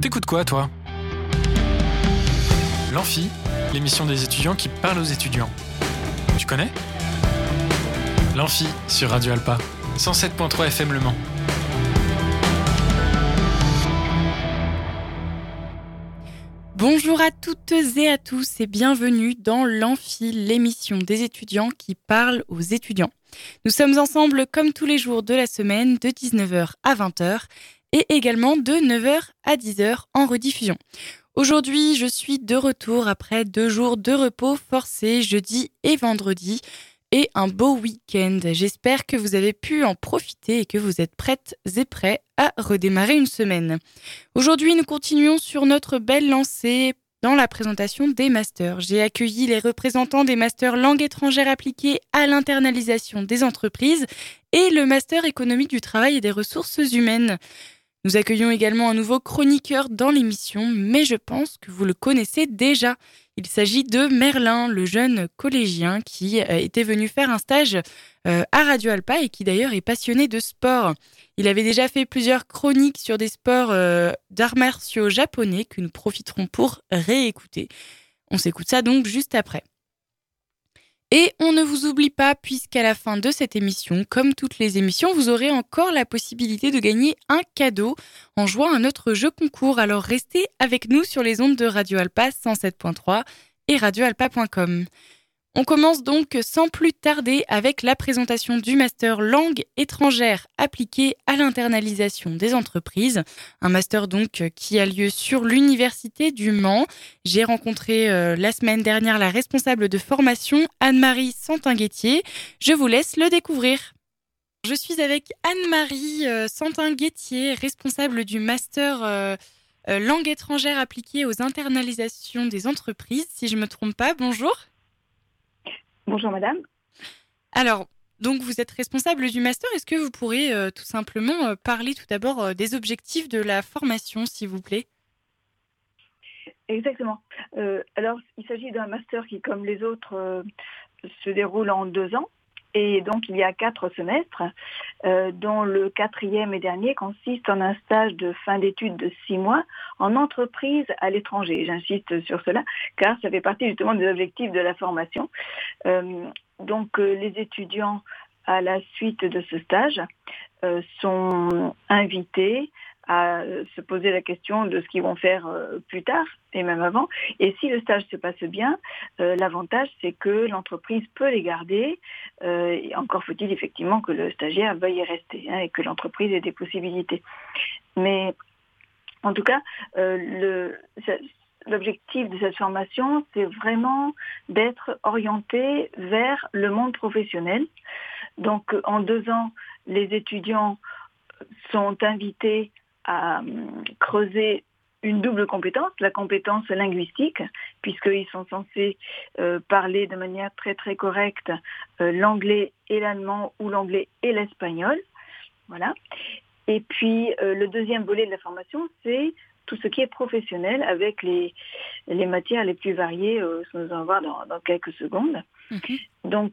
T'écoutes quoi, toi? L'Amphi, l'émission des étudiants qui parlent aux étudiants. Tu connais? L'Amphi sur Radio Alpa, 107.3 FM Le Mans. Bonjour à toutes et à tous et bienvenue dans l'Amphi, l'émission des étudiants qui parlent aux étudiants. Nous sommes ensemble comme tous les jours de la semaine de 19h à 20h et également de 9h à 10h en rediffusion. Aujourd'hui, je suis de retour après deux jours de repos forcé jeudi et vendredi et un beau week-end. J'espère que vous avez pu en profiter et que vous êtes prêtes et prêts à redémarrer une semaine. Aujourd'hui, nous continuons sur notre belle lancée dans la présentation des masters. J'ai accueilli les représentants des masters langue étrangère appliquée à l'internalisation des entreprises et le master économie du travail et des ressources humaines. Nous accueillons également un nouveau chroniqueur dans l'émission, mais je pense que vous le connaissez déjà. Il s'agit de Merlin, le jeune collégien qui euh, était venu faire un stage euh, à Radio Alpa et qui d'ailleurs est passionné de sport. Il avait déjà fait plusieurs chroniques sur des sports euh, d'arts martiaux japonais que nous profiterons pour réécouter. On s'écoute ça donc juste après. Et on ne vous oublie pas, puisqu'à la fin de cette émission, comme toutes les émissions, vous aurez encore la possibilité de gagner un cadeau en jouant à notre jeu concours. Alors restez avec nous sur les ondes de Radio Alpa 107.3 et radioalpa.com. On commence donc sans plus tarder avec la présentation du master langue étrangère appliquée à l'internalisation des entreprises. Un master donc qui a lieu sur l'université du Mans. J'ai rencontré euh, la semaine dernière la responsable de formation Anne-Marie Santinguettier. Je vous laisse le découvrir. Je suis avec Anne-Marie euh, Santinguettier, responsable du master euh, langue étrangère appliquée aux internalisations des entreprises. Si je ne me trompe pas, bonjour. Bonjour madame. Alors, donc vous êtes responsable du master. Est-ce que vous pourrez euh, tout simplement euh, parler tout d'abord euh, des objectifs de la formation, s'il vous plaît? Exactement. alors, il s'agit d'un master qui, comme les autres, se déroule en deux ans. Et donc, il y a quatre semestres, euh, dont le quatrième et dernier consiste en un stage de fin d'études de six mois en entreprise à l'étranger. J'insiste sur cela, car ça fait partie justement des objectifs de la formation. Euh, donc, euh, les étudiants, à la suite de ce stage, sont invités à se poser la question de ce qu'ils vont faire euh, plus tard et même avant. Et si le stage se passe bien, euh, l'avantage c'est que l'entreprise peut les garder. Euh, encore faut-il effectivement que le stagiaire veuille y rester hein, et que l'entreprise ait des possibilités. Mais en tout cas, l'objectif de cette formation, c'est vraiment d'être orienté vers le monde professionnel. Donc en deux ans, les étudiants sont invités à euh, creuser une double compétence, la compétence linguistique, puisqu'ils sont censés euh, parler de manière très très correcte euh, l'anglais et l'allemand ou l'anglais et l'espagnol. Voilà. Et puis le deuxième volet de la formation, c'est tout ce qui est professionnel avec les, les matières les plus variées, ce que nous allons voir dans, dans quelques secondes. Donc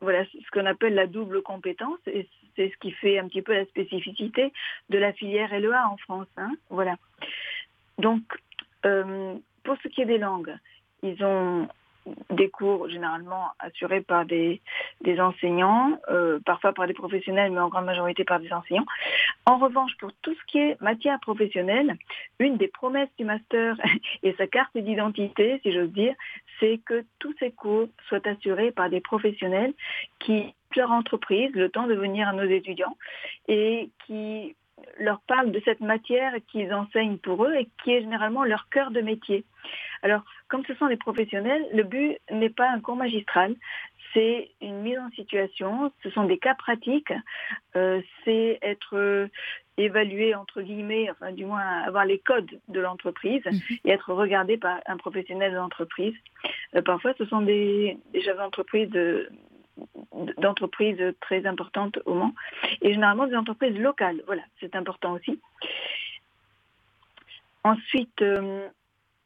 voilà ce qu'on appelle la double compétence et c'est ce qui fait un petit peu la spécificité de la filière LEA en France. Hein. voilà. Donc euh, pour ce qui est des langues, ils ont des cours généralement assurés par des, enseignants, euh, parfois par des professionnels, mais en grande majorité par des enseignants. En revanche, pour tout ce qui est matière professionnelle, une des promesses du master et sa carte d'identité, si j'ose dire, c'est que tous ces cours soient assurés par des professionnels qui leur entreprise le temps de venir à nos étudiants et qui leur parlent de cette matière qu'ils enseignent pour eux et qui est généralement leur cœur de métier. Alors, comme ce sont des professionnels, le but n'est pas un cours magistral, c'est une mise en situation, ce sont des cas pratiques, euh, c'est être euh, évalué entre guillemets, enfin du moins avoir les codes de l'entreprise mhm. et être regardé par un professionnel de l'entreprise. Euh, parfois, ce sont des, des chefs d'entreprise d'entreprises très importantes au Mans et généralement des entreprises locales. Voilà, c'est important aussi. Ensuite,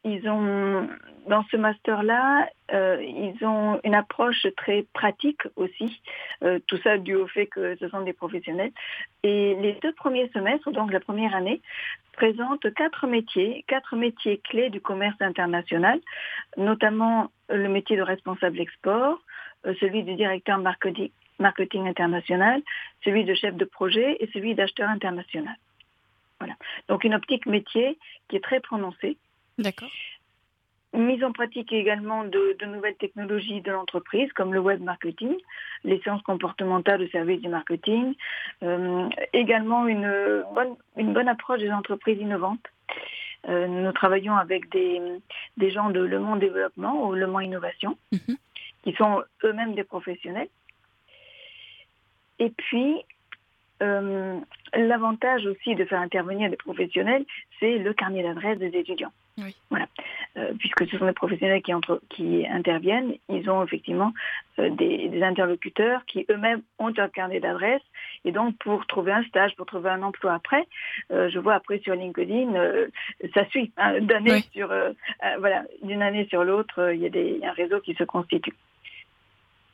ils ont, dans ce master-là, euh, ils ont une approche très pratique aussi. Euh, tout ça dû au fait que ce sont des professionnels. Et les deux premiers semestres, donc la première année, présente quatre métiers, quatre métiers clés du commerce international, notamment le métier de responsable export, euh, celui du directeur marketing, marketing international, celui de chef de projet et celui d'acheteur international. Voilà. Donc une optique métier qui est très prononcée. D'accord mise en pratique également de, nouvelles technologies de l'entreprise, comme le web marketing, les sciences comportementales au service du marketing, euh, également une bonne, une bonne approche des entreprises innovantes. Euh, nous travaillons avec des, des, gens de Le Monde Développement ou Le Monde Innovation, mhm. Qui sont eux-mêmes des professionnels. Et puis, euh, l'avantage aussi de faire intervenir des professionnels, c'est le carnet d'adresse des étudiants. Voilà. Euh, puisque ce sont des professionnels qui, entre, qui interviennent, ils ont effectivement euh, des, interlocuteurs qui eux-mêmes ont un carnet d'adresse. Et donc, pour trouver un stage, pour trouver un emploi après, je vois après sur LinkedIn, ça suit hein, d'année sur, voilà, d'une année sur l'autre, il y a des, un réseau qui se constitue.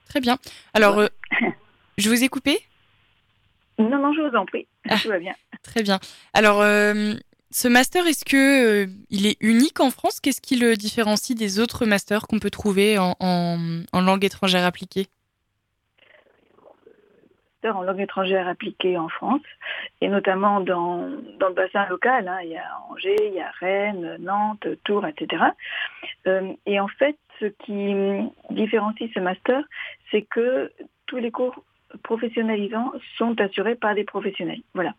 Très bien. Alors, je vous ai coupé? Non, non, je vous en prie. Ah, Tout va bien. Très bien. Alors, euh, ce master, est-ce que euh, il est unique en France? Qu'est-ce qui le différencie des autres masters qu'on peut trouver en, langue étrangère appliquée? En langue étrangère appliquée en France, et notamment dans, le bassin local. Hein. il y a Angers, il y a Rennes, Nantes, Tours, etc. Euh, et en fait, ce qui différencie ce master, c'est que tous les cours professionnalisants sont assurés par des professionnels. Voilà.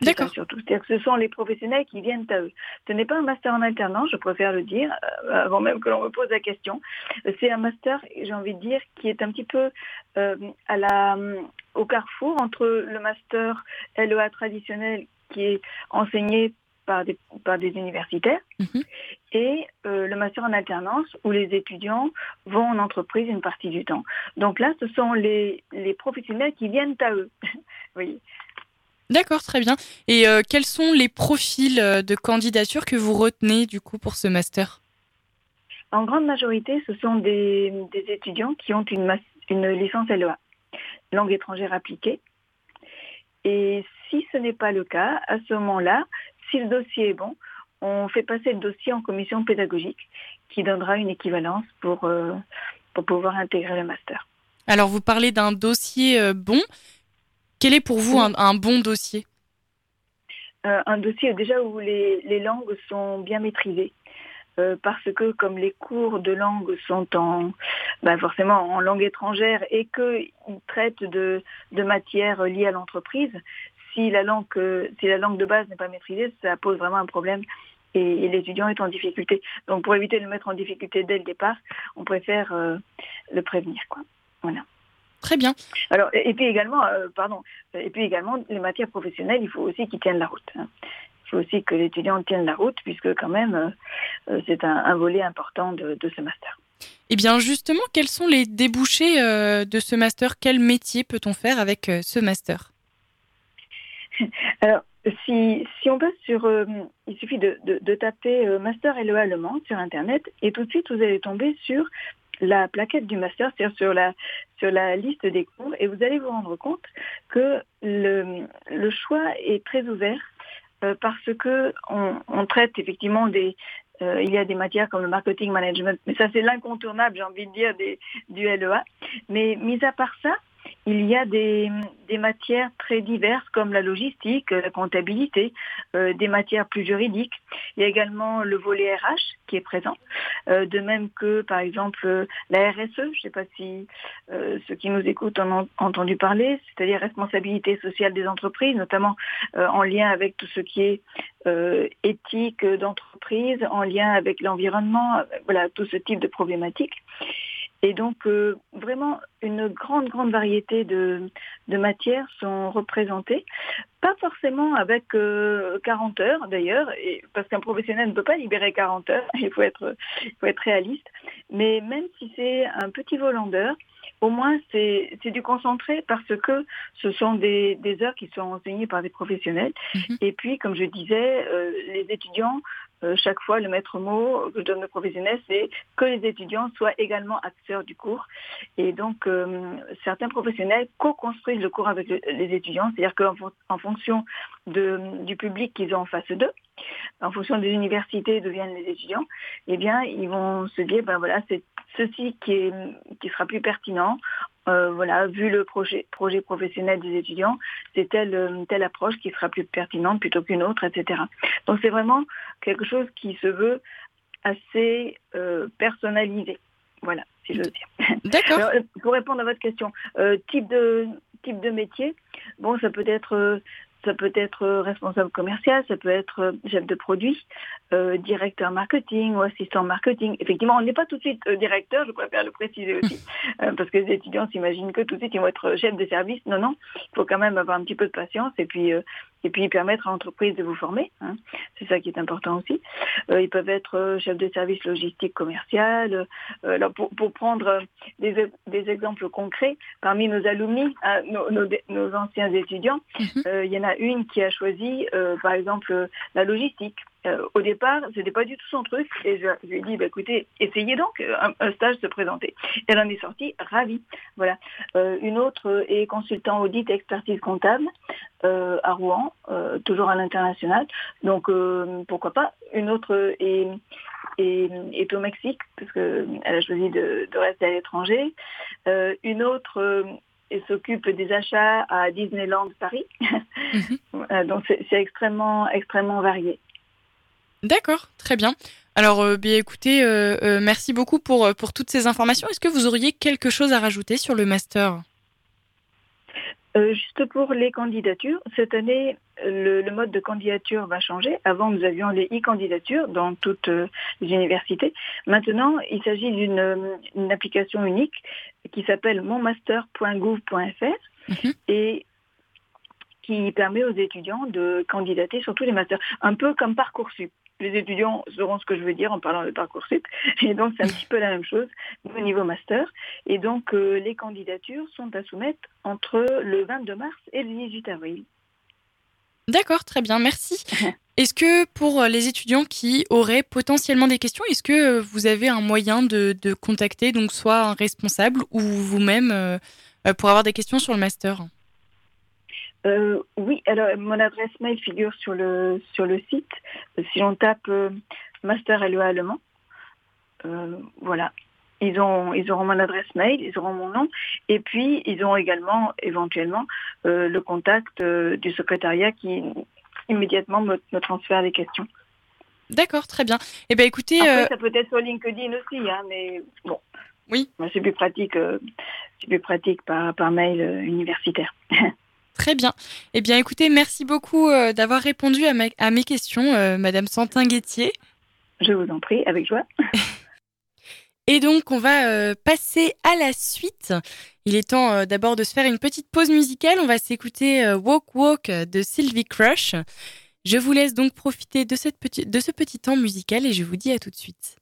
D'accord. Surtout, c'est-à-dire que ce sont les professionnels qui viennent à eux. Ce n'est pas un master en alternance, je préfère le dire, euh, avant même que l'on me pose la question. C'est un master, j'ai envie de dire, qui est un petit peu euh, à la, au carrefour entre le master LEA traditionnel qui est enseigné par des, par des universitaires mhm. et euh, le master en alternance où les étudiants vont en entreprise une partie du temps. Donc là, ce sont les, les professionnels qui viennent à eux. oui. D'accord, très bien. Et euh, quels sont les profils euh, de candidature que vous retenez du coup pour ce master? En grande majorité, ce sont des, des étudiants qui ont une, une licence LEA, langue étrangère appliquée. Et si ce n'est pas le cas, à ce moment-là, si le dossier est bon, on fait passer le dossier en commission pédagogique qui donnera une équivalence pour, euh, pour pouvoir intégrer le master. Alors, vous parlez d'un dossier euh, bon. Quel est pour vous un, bon dossier? Euh, Un dossier déjà où les, langues sont bien maîtrisées. parce que comme les cours de langue sont en ben forcément en langue étrangère et qu'ils traitent de, de matières liées à l'entreprise, si la langue, si la langue de base n'est pas maîtrisée, ça pose vraiment un problème et, l'étudiant est en difficulté. Donc pour éviter de le mettre en difficulté dès le départ, on préfère euh, le prévenir. Quoi. Voilà. Très bien. Alors et, puis également, euh, pardon, et puis également les matières professionnelles, il faut aussi qu'ils tiennent la route. Hein. Il faut aussi que l'étudiant tienne la route puisque quand même euh, c'est un, volet important de, de, ce master. Eh bien justement, quels sont les débouchés de ce master? Quel métier peut-on faire avec ce master? Alors, si, si on passe sur, euh, il suffit de, taper euh, Master LEA allemand sur Internet et tout de suite vous allez tomber sur la plaquette du master, c'est-à-dire sur la, sur la liste des cours et vous allez vous rendre compte que le, le choix est très ouvert euh, parce que on, traite effectivement des, il y a des matières comme le marketing management, mais ça c'est l'incontournable, j'ai envie de dire, du LEA. Mais mis à part ça, il y a des, matières très diverses comme la logistique, la comptabilité, euh, des matières plus juridiques. Il y a également le volet RH qui est présent, euh, de même que par exemple la RSE, je ne sais pas si euh, ceux qui nous écoutent en ont entendu parler, c'est-à-dire responsabilité sociale des entreprises, notamment en lien avec tout ce qui est éthique d'entreprise, en lien avec l'environnement, voilà, tout ce type de problématiques. Et donc, euh, vraiment, une grande, grande variété de, de, matières sont représentées. Pas forcément avec 40 euh, heures, d'ailleurs, parce qu'un professionnel ne peut pas libérer 40 heures, il faut être, il faut être réaliste. Mais même si c'est un petit volant d'heures, au moins c'est du concentré parce que ce sont des, heures qui sont enseignées par des professionnels. Mhm. Et puis, comme je disais, euh, les étudiants euh, chaque fois, le maître mot que je donne aux professionnels, c'est que les étudiants soient également acteurs du cours. Et donc, euh, certains professionnels co-construisent le cours avec les étudiants, c'est-à-dire qu'en fonction du public qu'ils ont en face d'eux, en fonction des universités d'où viennent les étudiants, eh bien, ils vont se dire, ben voilà, c'est ceci qui, est, qui sera plus pertinent. Euh, voilà, vu le projet, projet professionnel des étudiants, c'est telle, telle approche qui sera plus pertinente plutôt qu'une autre, etc. Donc c'est vraiment quelque chose qui se veut assez euh, personnalisé. Voilà, si je veux dire. D'accord. Euh, pour répondre à votre question, type de type de métier, bon, ça peut être ça peut être responsable commercial, ça peut être chef de produit, euh, directeur marketing ou assistant marketing. Effectivement, on n'est pas tout de suite euh, directeur, je préfère le préciser aussi, euh, parce que les étudiants s'imaginent que tout de suite ils vont être chef de service. Non, non, il faut quand même avoir un petit peu de patience et puis et puis permettre à l'entreprise de vous former. Hein. C'est ça qui est important aussi. ils peuvent être chef de service logistique commercial. alors pour, pour, prendre des, des, exemples concrets, parmi nos alumni, hein, nos, nos, anciens étudiants, mhm. il y en a une qui a choisi, par exemple, la logistique. Euh, au départ, ce n'était pas du tout son truc. Et je, lui ai dit, bah, écoutez, essayez donc euh, un, stage se présenter. Elle en est sortie ravie. Voilà. Euh, une autre est consultant audit et expertise comptable à Rouen, toujours à l'international. Donc, pourquoi pas. Une autre est, est, au Mexique, parce qu'elle a choisi de, rester à l'étranger. une autre s'occupe des achats à Disneyland Paris. Mhm. donc c'est extrêmement extrêmement varié. D'accord, très bien. Alors, euh, bien écoutez, euh, euh, merci beaucoup pour, pour toutes ces informations. Est-ce que vous auriez quelque chose à rajouter sur le master? Juste pour les candidatures, cette année, le, mode de candidature va changer. Avant, nous avions les e-candidatures dans toutes les universités. Maintenant, il s'agit d'une application unique qui s'appelle monmaster.gouv.fr mhm. et qui permet aux étudiants de candidater sur tous les masters, un peu comme Parcoursup les étudiants sauront ce que je veux dire en parlant de Parcoursup. Et donc, c'est un petit peu la même chose au niveau master. Et donc, euh, les candidatures sont à soumettre entre le 22 mars et le 18 avril. D'accord, très bien, merci. Est-ce que pour les étudiants qui auraient potentiellement des questions, est-ce que vous avez un moyen de, contacter donc soit un responsable ou vous-même euh, pour avoir des questions sur le master? Euh, oui, alors mon adresse mail figure sur le sur le site. Si on tape euh, Master LEA Allemand, euh, voilà, ils ont ils auront mon adresse mail, ils auront mon nom, et puis ils auront également éventuellement le contact du secrétariat qui immédiatement me, transfère les questions. D'accord, très bien. Eh ben écoutez, Après, ça peut être sur LinkedIn aussi, hein, mais bon. Oui. C'est plus pratique, c'est plus pratique par par mail universitaire. Très bien. Eh bien, écoutez, merci beaucoup euh, d'avoir répondu à, à, mes questions, euh, Madame Santin-Guettier. Je vous en prie, avec joie. Et donc, on va euh, passer à la suite. Il est temps d'abord de se faire une petite pause musicale. On va s'écouter Walk Walk de Sylvie Crush. Je vous laisse donc profiter de, cette de ce petit temps musical et je vous dis à tout de suite.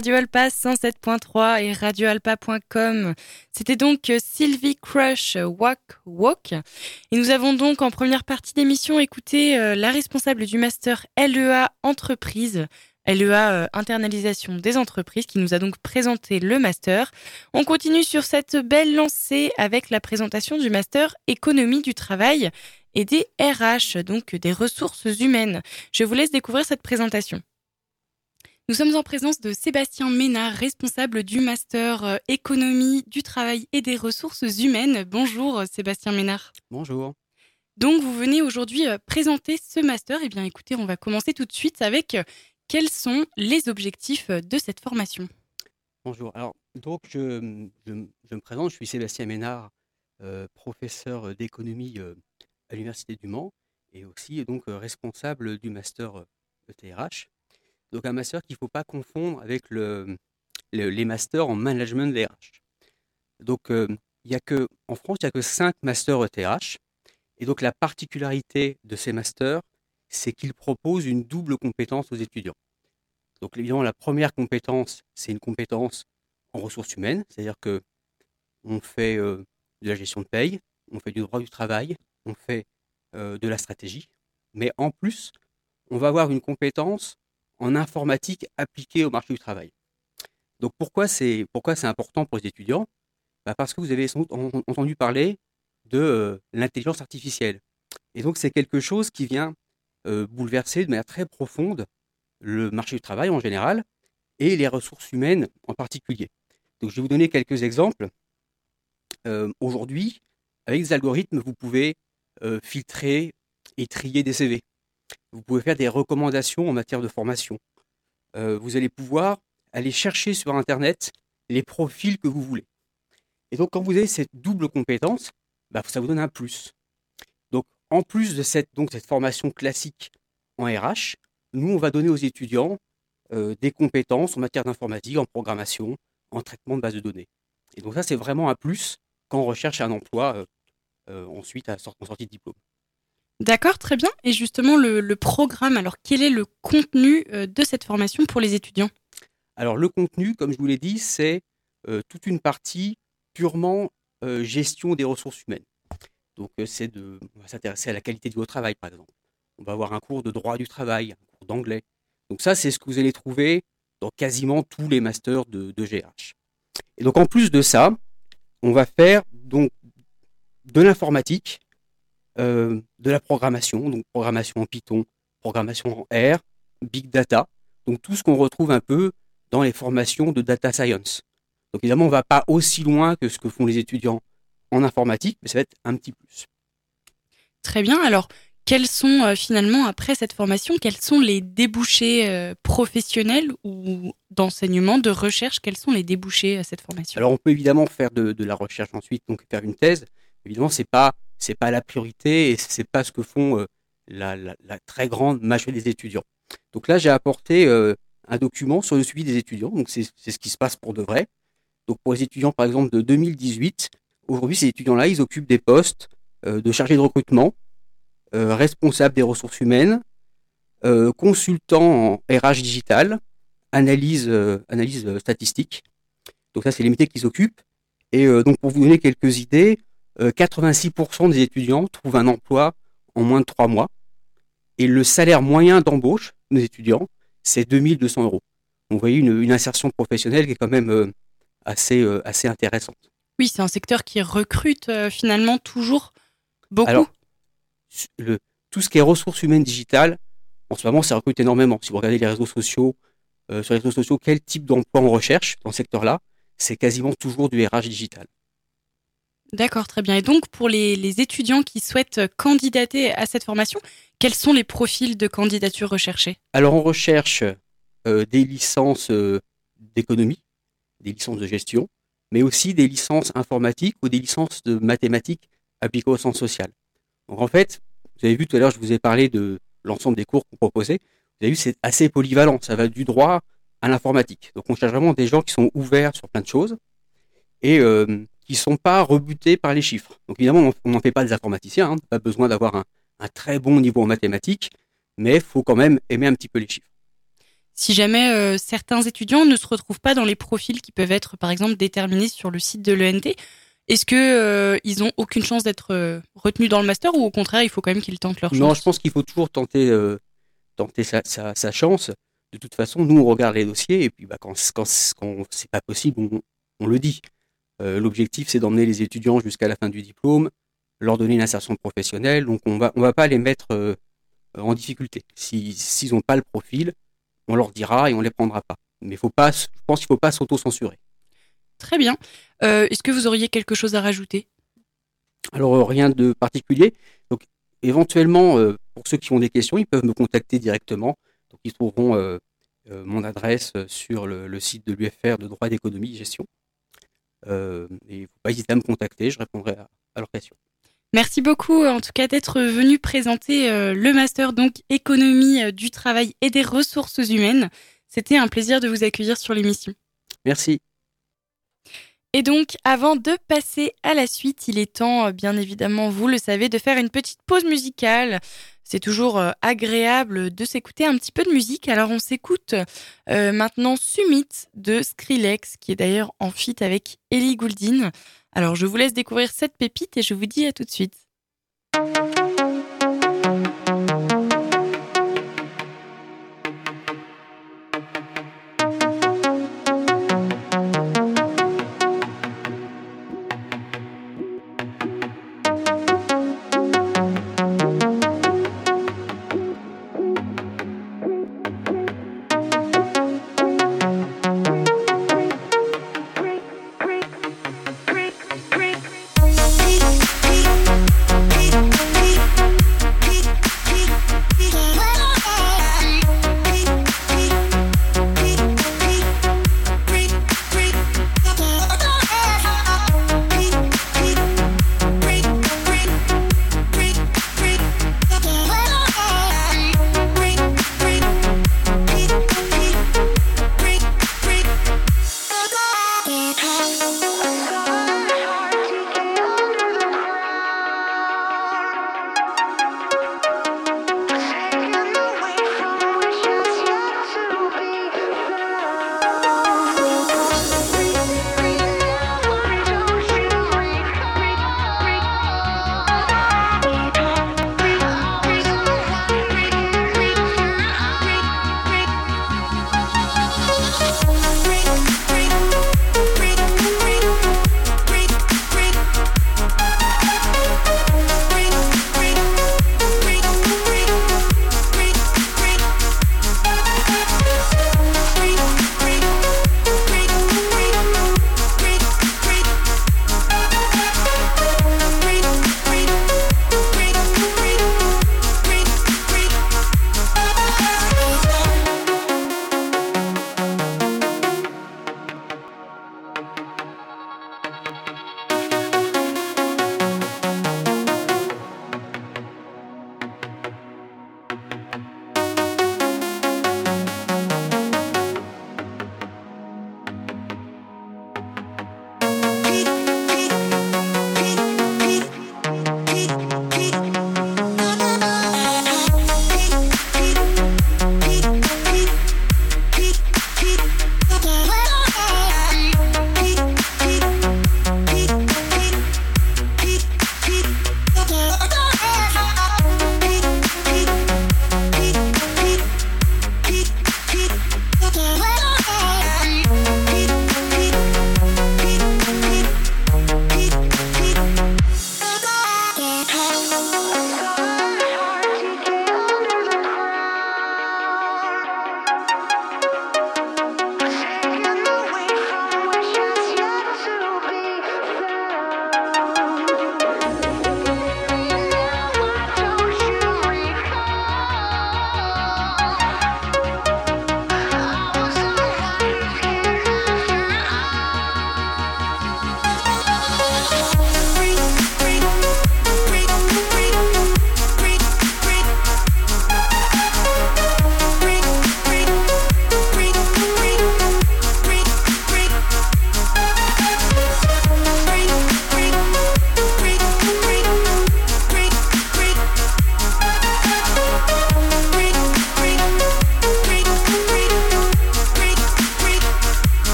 Radio Alpa 107.3 et radioalpa.com. C'était donc euh, Sylvie Crush euh, Walk Walk. Et nous avons donc en première partie d'émission écouté euh, la responsable du master LEA Entreprise, LEA Internalisation des entreprises, qui nous a donc présenté le master. On continue sur cette belle lancée avec la présentation du master Économie du travail et des RH, donc des ressources humaines. Je vous laisse découvrir cette présentation. Nous sommes en présence de Sébastien Ménard, responsable du master euh, économie du travail et des ressources humaines. Bonjour euh, Sébastien Ménard. Bonjour. Donc vous venez aujourd'hui euh, présenter ce master. Eh bien écoutez, on va commencer tout de suite avec quels sont les objectifs de cette formation? Bonjour. Alors, donc, je, je- je me présente, je suis Sébastien Ménard, euh, professeur d'économie euh, à l'Université du Mans et aussi donc euh, responsable du master ETRH. Donc, un master qu'il ne faut pas confondre avec le, le- les masters en management des RH. Donc, euh, il y a que, en France, il n'y a que 5 masters ETRH. Et donc, la particularité de ces masters, c'est qu'ils proposent une double compétence aux étudiants. Donc évidemment, la première compétence, c'est une compétence en ressources humaines, c'est-à-dire que on fait euh, de la gestion de paye, on fait du droit du travail, on fait euh, de la stratégie, mais en plus, on va avoir une compétence en informatique appliquée au marché du travail. Donc pourquoi c'est important pour les étudiants? Bah, Parce que vous avez sans doute en- entendu parler de euh, l'intelligence artificielle. Et donc c'est quelque chose qui vient euh, bouleverser de manière très profonde le marché du travail en général et les ressources humaines en particulier. Donc, je vais vous donner quelques exemples. Euh, Aujourd'hui, avec des algorithmes, vous pouvez filtrer et trier des CV. Vous pouvez faire des recommandations en matière de formation. Euh, vous allez pouvoir aller chercher sur Internet les profils que vous voulez. Et donc, quand vous avez cette double compétence, bah, ça vous donne un plus. Donc, en plus de cette, formation classique en RH, nous, on va donner aux étudiants euh, des compétences en matière d'informatique, en programmation, en traitement de base de données. Et donc ça, c'est vraiment un plus quand on recherche un emploi euh, ensuite en sortie de diplôme. D'accord, très bien. Et justement, le, programme, alors quel est le contenu euh, de cette formation pour les étudiants? Alors le contenu, comme je vous l'ai dit, c'est euh, toute une partie purement euh, gestion des ressources humaines. Donc c'est de, s'intéresser à la qualité du travail, par exemple. On va avoir un cours de droit du travail, un cours d'anglais. Donc ça, c'est ce que vous allez trouver dans quasiment tous les masters de, de GRH. Et donc en plus de ça, on va faire donc de l'informatique, euh, de la programmation, donc programmation en Python, programmation en R, big data, donc tout ce qu'on retrouve un peu dans les formations de data science. Donc évidemment, on ne va pas aussi loin que ce que font les étudiants en informatique, mais ça va être un petit plus. Très bien. Alors, quels sont euh, finalement, après cette formation, quels sont les débouchés euh, professionnels ou d'enseignement, de recherche Quels sont les débouchés à cette formation? Alors on peut évidemment faire de, de la recherche ensuite, donc faire une thèse. Évidemment, c'est pas c'est pas la priorité et c'est pas ce que font euh, la, très grande majorité des étudiants. Donc là, j'ai apporté euh, un document sur le suivi des étudiants. Donc c'est ce qui se passe pour de vrai. Donc pour les étudiants, par exemple, de 2018, aujourd'hui, ces étudiants-là, ils occupent des postes euh, de chargé de recrutement, euh, responsable des ressources humaines, euh, consultant en RH digital, analyse, analyse statistique. Donc ça, c'est les métiers qu'ils occupent. Et donc pour vous donner quelques idées, 86% des étudiants trouvent un emploi en moins de trois mois. Et le salaire moyen d'embauche des étudiants, c'est 2200 euros. Donc vous voyez une, une insertion professionnelle qui est quand même euh, assez, euh, assez intéressante. Oui, c'est un secteur qui recrute euh, finalement toujours beaucoup. Alors, le, tout ce qui est ressources humaines digitales, en ce moment, ça recrute énormément. Si vous regardez les réseaux sociaux, euh, sur les réseaux sociaux, quel type d'emploi on recherche dans ce secteur-là, c'est quasiment toujours du RH digital. D'accord, très bien. Et donc, pour les, les étudiants qui souhaitent euh, candidater à cette formation, quels sont les profils de candidature recherchés? Alors, on recherche euh, des licences euh, d'économie, des licences de gestion, mais aussi des licences informatiques ou des licences de mathématiques appliquées au sens social. Donc, en fait, vous avez vu tout à l'heure, je vous ai parlé de l'ensemble des cours qu'on proposait. Vous avez vu, c'est assez polyvalent. Ça va du droit à l'informatique. Donc, on cherche vraiment des gens qui sont ouverts sur plein de choses et euh, qui sont pas rebutés par les chiffres. Donc, évidemment, on n'en fait pas des informaticiens. Hein, pas besoin d'avoir un, un très bon niveau en mathématiques, mais il faut quand même aimer un petit peu les chiffres. Si jamais euh, certains étudiants ne se retrouvent pas dans les profils qui peuvent être, par exemple, déterminés sur le site de l'ENT, est-ce que euh, ils ont aucune chance d'être euh, retenus dans le master ou au contraire, il faut quand même qu'ils tentent leur chance? Non, je pense qu'il faut toujours tenter, euh, tenter sa, sa, sa chance. De toute façon, nous, on regarde les dossiers et puis bah, quand, quand, quand c'est pas possible, on, on le dit. Euh, L'objectif, c'est d'emmener les étudiants jusqu'à la fin du diplôme, leur donner une insertion professionnelle. Donc, on va, on va pas les mettre euh, en difficulté. Si- S'ils n'ont pas le profil, on leur dira et on les prendra pas. Mais faut pas, je pense qu'il faut pas s'auto-censurer. Très bien. Euh, est-ce que vous auriez quelque chose à rajouter? Alors, rien de particulier. Donc, éventuellement, euh, pour ceux qui ont des questions, ils peuvent me contacter directement. Donc, ils trouveront euh, mon adresse sur le, le site de l'UFR de droit d'économie et gestion. Euh, et il ne faut pas hésiter à me contacter, je répondrai à, à leurs questions. Merci beaucoup, en tout cas, d'être venu présenter euh, le master donc économie euh, du travail et des ressources humaines. C'était un plaisir de vous accueillir sur l'émission. Merci. Et donc, avant de passer à la suite, il est temps, euh, bien évidemment, vous le savez, de faire une petite pause musicale. C'est toujours euh, agréable de s'écouter un petit peu de musique. Alors, on s'écoute euh, maintenant Summit de Skrillex, qui est d'ailleurs en feat avec Ellie Goulding. Alors, je vous laisse découvrir cette pépite et je vous dis à tout de suite.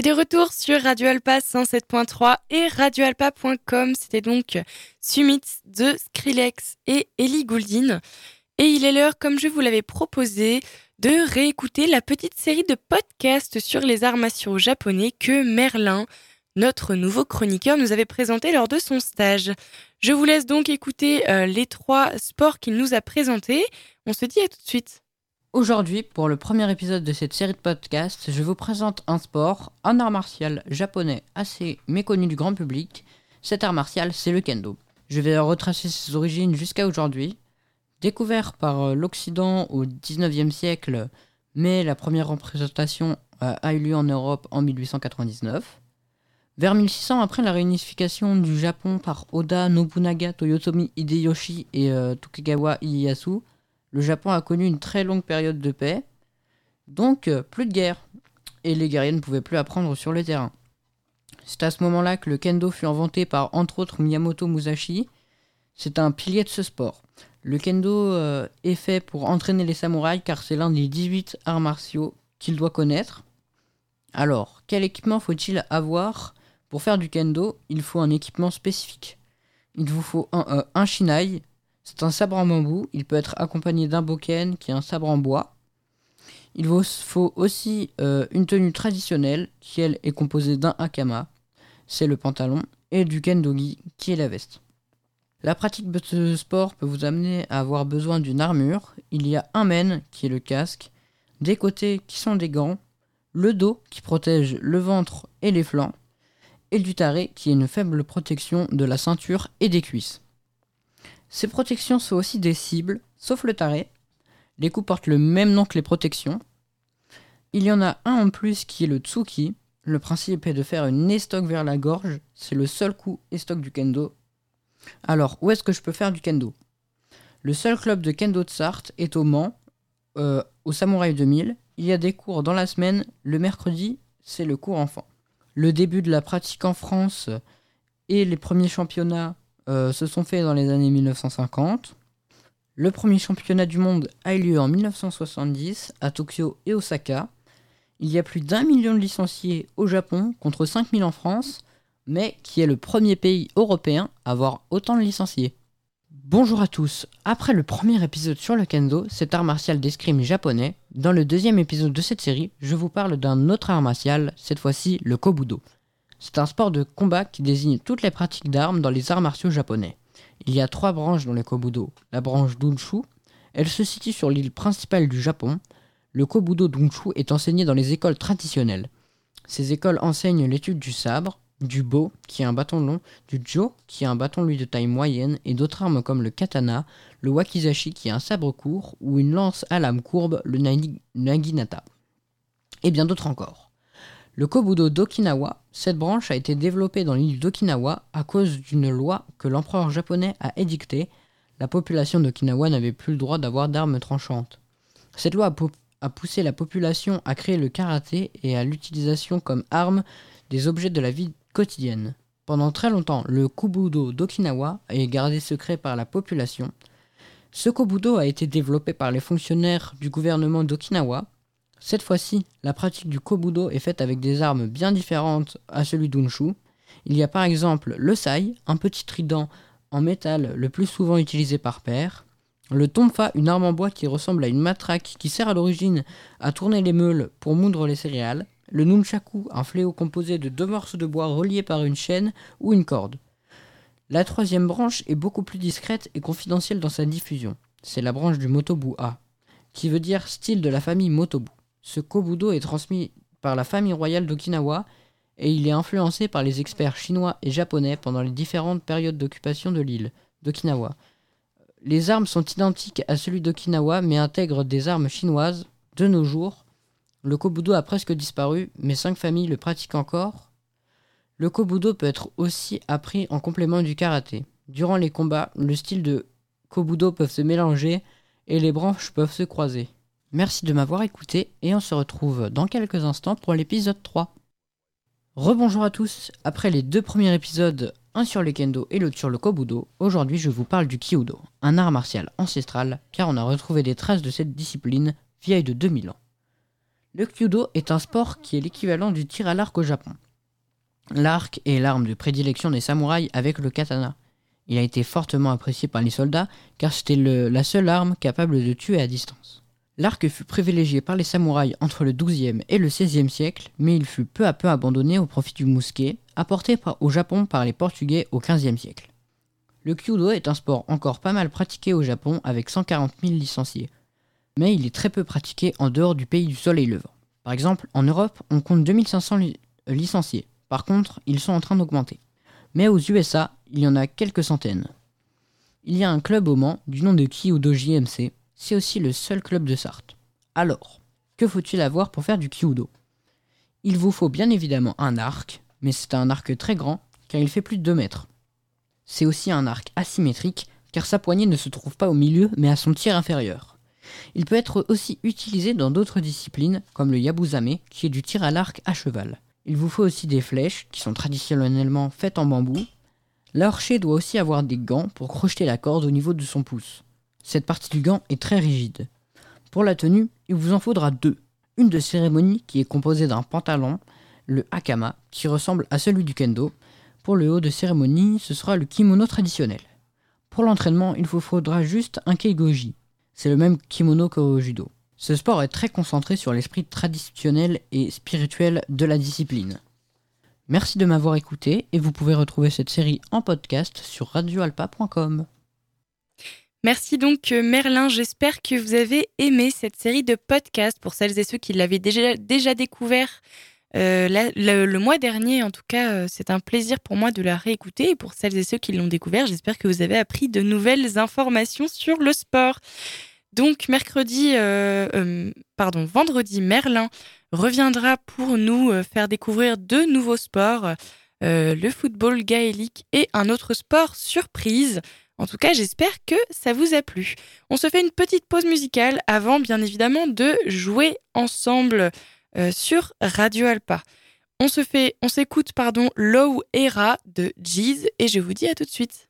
Et de retour sur Radio Alpa 107.3 et radioalpa.com, c'était donc Summit de Skrillex et Ellie Gouldin. Et il est l'heure, comme je vous l'avais proposé, de réécouter la petite série de podcasts sur les arts japonais que Merlin, notre nouveau chroniqueur, nous avait présenté lors de son stage. Je vous laisse donc écouter euh, les trois sports qu'il nous a présentés. On se dit à tout de suite. Aujourd'hui, pour le premier épisode de cette série de podcasts, je vous présente un sport, un art martial japonais assez méconnu du grand public. Cet art martial, c'est le kendo. Je vais retracer ses origines jusqu'à aujourd'hui. Découvert par euh, l'Occident au 19e siècle, mais la première représentation euh, a eu lieu en Europe en 1899. Vers 1600, après la réunification du Japon par Oda Nobunaga, Toyotomi Hideyoshi et euh, Tokugawa Ieyasu, le Japon a connu une très longue période de paix, donc euh, plus de guerre, et les guerriers ne pouvaient plus apprendre sur le terrain. C'est à ce moment-là que le kendo fut inventé par entre autres Miyamoto Musashi. C'est un pilier de ce sport. Le kendo euh, est fait pour entraîner les samouraïs car c'est l'un des 18 arts martiaux qu'il doit connaître. Alors, quel équipement faut-il avoir pour faire du kendo? Il faut un équipement spécifique. Il vous faut un, euh, un shinai, c'est un sabre en bambou, il peut être accompagné d'un boken qui est un sabre en bois. Il vous faut aussi euh, une tenue traditionnelle qui est composée d'un hakama, c'est le pantalon, et du kendogi qui est la veste. La pratique de ce sport peut vous amener à avoir besoin d'une armure. Il y a un men qui est le casque, des côtés qui sont des gants, le dos qui protège le ventre et les flancs, et du taré qui est une faible protection de la ceinture et des cuisses. Ces protections sont aussi des cibles, sauf le taré. Les coups portent le même nom que les protections. Il y en a un en plus qui est le tsuki. Le principe est de faire une estoc vers la gorge. C'est le seul coup estoc du kendo. Alors, où est-ce que je peux faire du kendo? Le seul club de kendo de Sarthe est au Mans, euh, au Samouraï 2000. Il y a des cours dans la semaine. Le mercredi, c'est le cours enfant. Le début de la pratique en France et les premiers championnats euh, se sont faits dans les années 1950. Le premier championnat du monde a eu lieu en 1970 à Tokyo et Osaka. Il y a plus d'un million de licenciés au Japon contre 5000 en France, mais qui est le premier pays européen à avoir autant de licenciés. Bonjour à tous, après le premier épisode sur le kendo, cet art martial d'escrime japonais, dans le deuxième épisode de cette série, je vous parle d'un autre art martial, cette fois-ci le kobudo. C'est un sport de combat qui désigne toutes les pratiques d'armes dans les arts martiaux japonais. Il y a trois branches dans le kobudo. La branche Dunshu, elle se situe sur l'île principale du Japon. Le kobudo Dunshu est enseigné dans les écoles traditionnelles. Ces écoles enseignent l'étude du sabre, du bo, qui est un bâton long, du jo, qui est un bâton lui de taille moyenne, et d'autres armes comme le katana, le wakizashi, qui est un sabre court, ou une lance à lame courbe, le naginata. Et bien d'autres encore. Le Kobudo d'Okinawa, cette branche a été développée dans l'île d'Okinawa à cause d'une loi que l'empereur japonais a édictée. La population d'Okinawa n'avait plus le droit d'avoir d'armes tranchantes. Cette loi a, poussé la population à créer le karaté et à l'utilisation comme arme des objets de la vie quotidienne. Pendant très longtemps, le Kobudo d'Okinawa est gardé secret par la population. Ce Kobudo a été développé par les fonctionnaires du gouvernement d'Okinawa cette fois-ci, la pratique du kobudo est faite avec des armes bien différentes à celui d'Unshu. Il y a par exemple le sai, un petit trident en métal le plus souvent utilisé par paire, le tonfa, une arme en bois qui ressemble à une matraque qui sert à l'origine à tourner les meules pour moudre les céréales, le nunchaku, un fléau composé de deux morceaux de bois reliés par une chaîne ou une corde. La troisième branche est beaucoup plus discrète et confidentielle dans sa diffusion. C'est la branche du Motobu A, qui veut dire style de la famille Motobu. Ce kobudo est transmis par la famille royale d'Okinawa et il est influencé par les experts chinois et japonais pendant les différentes périodes d'occupation de l'île d'Okinawa. Les armes sont identiques à celui d'Okinawa mais intègrent des armes chinoises. De nos jours, le kobudo a presque disparu, mais cinq familles le pratiquent encore. Le kobudo peut être aussi appris en complément du karaté. Durant les combats, le style de kobudo peuvent se mélanger et les branches peuvent se croiser. Merci de m'avoir écouté et on se retrouve dans quelques instants pour l'épisode 3. Rebonjour à tous, après les deux premiers épisodes, un sur le kendo et l'autre sur le kobudo, aujourd'hui je vous parle du kyudo, un art martial ancestral car on a retrouvé des traces de cette discipline vieille de 2000 ans. Le kyudo est un sport qui est l'équivalent du tir à l'arc au Japon. L'arc est l'arme de prédilection des samouraïs avec le katana. Il a été fortement apprécié par les soldats car c'était la seule arme capable de tuer à distance. L'arc fut privilégié par les samouraïs entre le XIIe et le XVIe siècle, mais il fut peu à peu abandonné au profit du mousquet, apporté au Japon par les Portugais au XVe siècle. Le kyudo est un sport encore pas mal pratiqué au Japon avec 140 000 licenciés, mais il est très peu pratiqué en dehors du pays du soleil levant. Par exemple, en Europe, on compte 2500 li- euh, licenciés. Par contre, ils sont en train d'augmenter. Mais aux USA, il y en a quelques centaines. Il y a un club au Mans du nom de Kyudo JMC. C'est aussi le seul club de Sarthe. Alors, que faut-il avoir pour faire du Kyudo Il vous faut bien évidemment un arc, mais c'est un arc très grand car il fait plus de 2 mètres. C'est aussi un arc asymétrique car sa poignée ne se trouve pas au milieu mais à son tir inférieur. Il peut être aussi utilisé dans d'autres disciplines comme le yabuzame qui est du tir à l'arc à cheval. Il vous faut aussi des flèches qui sont traditionnellement faites en bambou. L'archer doit aussi avoir des gants pour crocheter la corde au niveau de son pouce. Cette partie du gant est très rigide. Pour la tenue, il vous en faudra deux. Une de cérémonie qui est composée d'un pantalon, le hakama, qui ressemble à celui du kendo. Pour le haut de cérémonie, ce sera le kimono traditionnel. Pour l'entraînement, il vous faudra juste un keigoji. C'est le même kimono qu'au judo. Ce sport est très concentré sur l'esprit traditionnel et spirituel de la discipline. Merci de m'avoir écouté et vous pouvez retrouver cette série en podcast sur radioalpa.com. Merci donc euh, Merlin, j'espère que vous avez aimé cette série de podcasts pour celles et ceux qui l'avaient déjà, déjà découvert euh, le, mois dernier. En tout cas, euh, c'est un plaisir pour moi de la réécouter et pour celles et ceux qui l'ont découvert, j'espère que vous avez appris de nouvelles informations sur le sport. Donc mercredi, pardon, vendredi, Merlin reviendra pour nous faire découvrir deux nouveaux sports, le football gaélique et un autre sport surprise. En tout cas, j'espère que ça vous a plu. On se fait une petite pause musicale avant, bien évidemment, de jouer ensemble euh, sur Radio Alpa. On se fait, on s'écoute, pardon, Low Era de Jeez et je vous dis à tout de suite.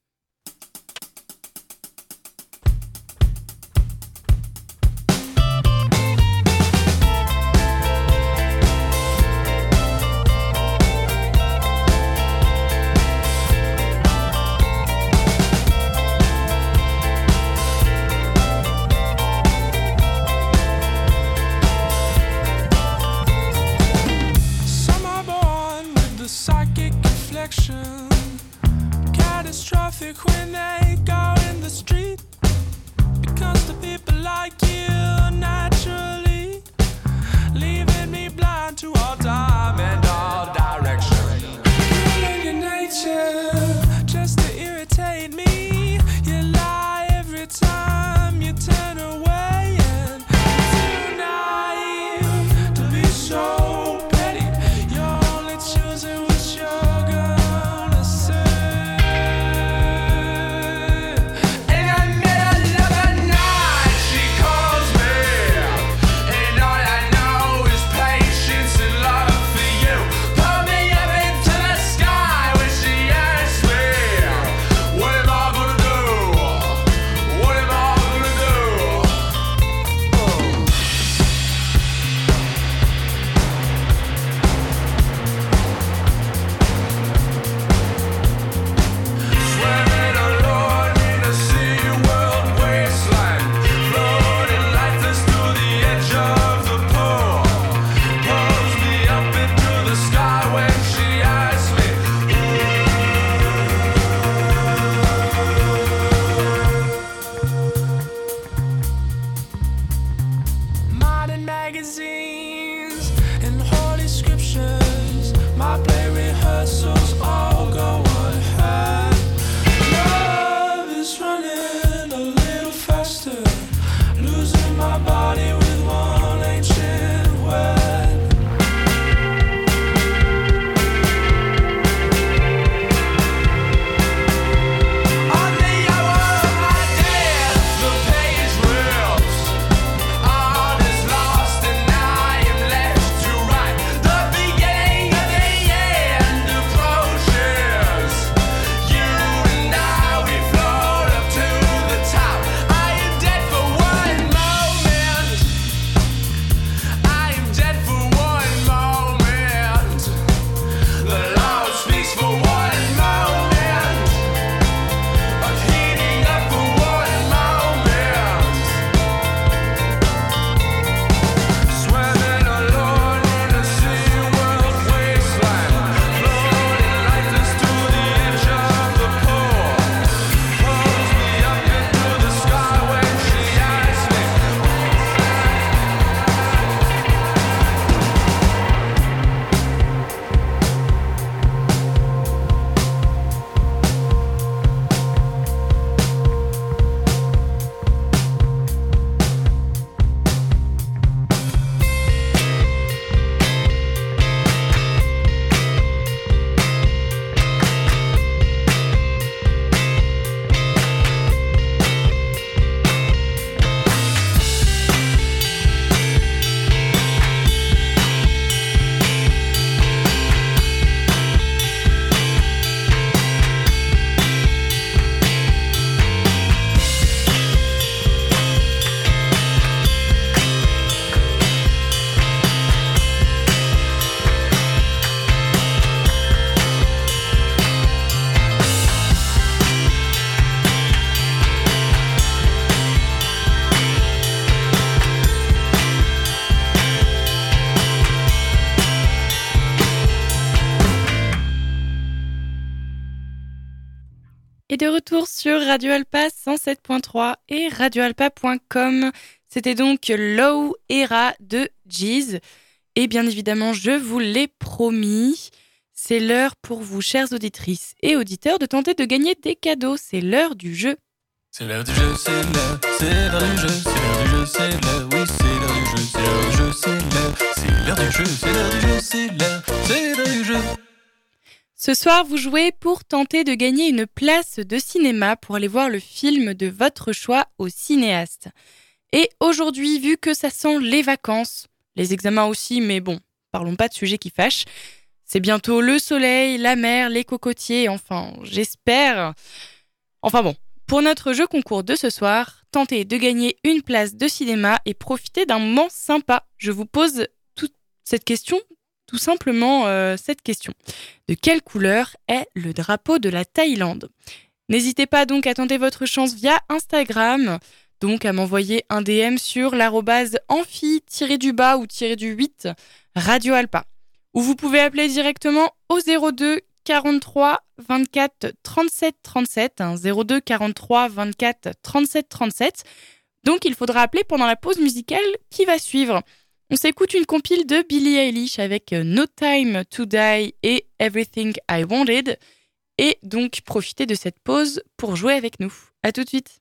Est de retour sur Radio Alpa 107.3 et radioalpa.com. C'était donc Low Era de Jeez. Et bien évidemment, je vous l'ai promis, c'est l'heure pour vous, chères auditrices et auditeurs, de tenter de gagner des cadeaux. C'est l'heure du jeu. C'est l'heure du jeu, c'est l'heure, c'est l'heure du jeu, c'est l'heure du jeu, c'est l'heure, oui, c'est l'heure du jeu, c'est l'heure du jeu, c'est l'heure, c'est l'heure du jeu, c'est l'heure du jeu, c'est l'heure, c'est l'heure du jeu. Ce soir, vous jouez pour tenter de gagner une place de cinéma pour aller voir le film de votre choix au cinéaste. Et aujourd'hui, vu que ça sent les vacances, les examens aussi, mais bon, parlons pas de sujets qui fâchent, c'est bientôt le soleil, la mer, les cocotiers, enfin, j'espère. Enfin bon, pour notre jeu concours de ce soir, tentez de gagner une place de cinéma et profitez d'un moment sympa. Je vous pose toute cette question, tout simplement euh, cette question. De quelle couleur est le drapeau de la Thaïlande? N'hésitez pas donc à tenter votre chance via Instagram, donc à m'envoyer un DM sur l'arrobase amphi-du-bas ou du 8 Radio Alpa. Ou vous pouvez appeler directement au 02 43 24 37 37, hein, 02 43 24 37 37. Donc il faudra appeler pendant la pause musicale qui va suivre. On s'écoute une compile de Billie Eilish avec euh, No Time to Die et Everything I Wanted. Et donc profitez de cette pause pour jouer avec nous. À tout de suite.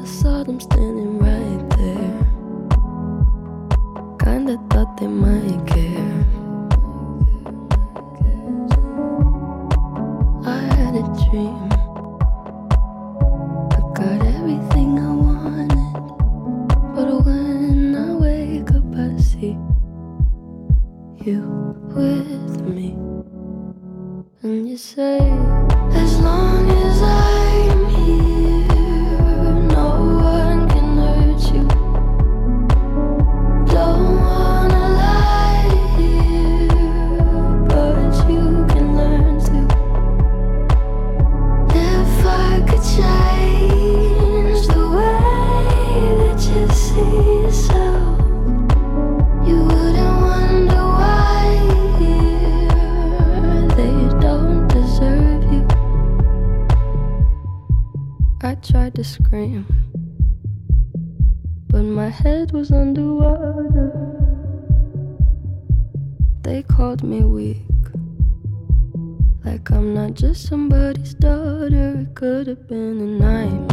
I saw them standing right there. Kinda thought they might care. I had a dream. I got everything I wanted. But when I wake up, I see you with me. And you say, as long as I'm just somebody's daughter. It could have been a nightmare,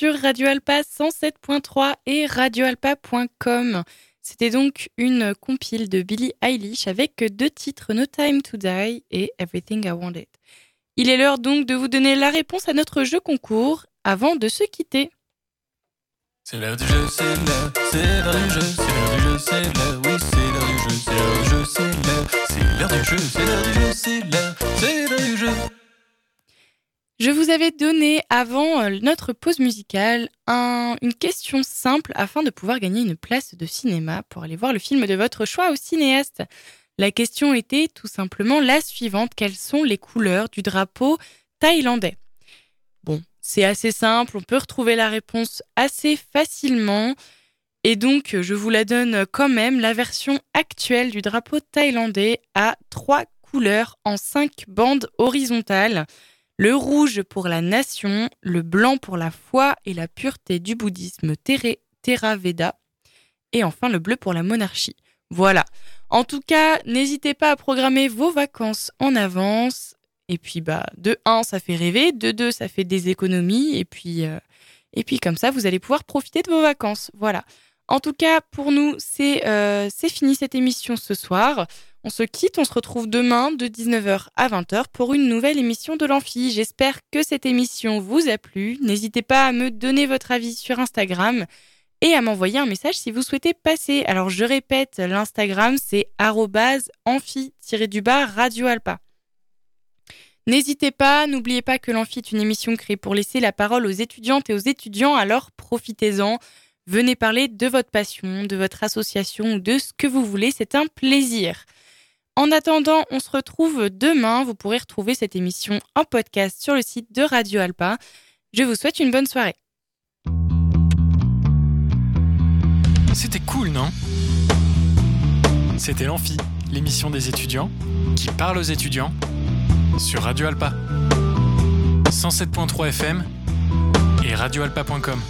sur Radio Alpa 107.3 et radioalpa.com. C'était donc une compile de Billie Eilish avec deux titres No Time to Die et Everything I Wanted. Il est l'heure donc de vous donner la réponse à notre jeu concours avant de se quitter. Je vous avais donné avant euh, notre pause musicale un- une question simple afin de pouvoir gagner une place de cinéma pour aller voir le film de votre choix au cinéaste. La question était tout simplement la suivante. Quelles sont les couleurs du drapeau thaïlandais? Bon, c'est assez simple, on peut retrouver la réponse assez facilement. Et donc, je vous la donne quand même, la version actuelle du drapeau thaïlandais à trois couleurs en cinq bandes horizontales. Le rouge pour la nation, le blanc pour la foi et la pureté du bouddhisme Theraveda, et enfin le bleu pour la monarchie. Voilà. En tout cas, n'hésitez pas à programmer vos vacances en avance. Et puis, bah, de 1, ça fait rêver. De 2, ça fait des économies. Et puis, euh, et puis comme ça, vous allez pouvoir profiter de vos vacances. Voilà. En tout cas, pour nous, c'est euh, fini cette émission ce soir. On se quitte, on se retrouve demain de 19h à 20h pour une nouvelle émission de l'Amphi. J'espère que cette émission vous a plu. N'hésitez pas à me donner votre avis sur Instagram et à m'envoyer un message si vous souhaitez passer. Alors je répète, l'Instagram c'est amphi-du-bas Radio. N'hésitez pas, n'oubliez pas que l'Amphi est une émission créée pour laisser la parole aux étudiantes et aux étudiants, alors profitez-en. Venez parler de votre passion, de votre association ou de ce que vous voulez, c'est un plaisir. En attendant, on se retrouve demain. Vous pourrez retrouver cette émission en podcast sur le site de Radio Alpa. Je vous souhaite une bonne soirée. C'était cool, non? C'était l'Amphi, l'émission des étudiants qui parle aux étudiants sur Radio Alpa. 107.3 FM et radioalpa.com.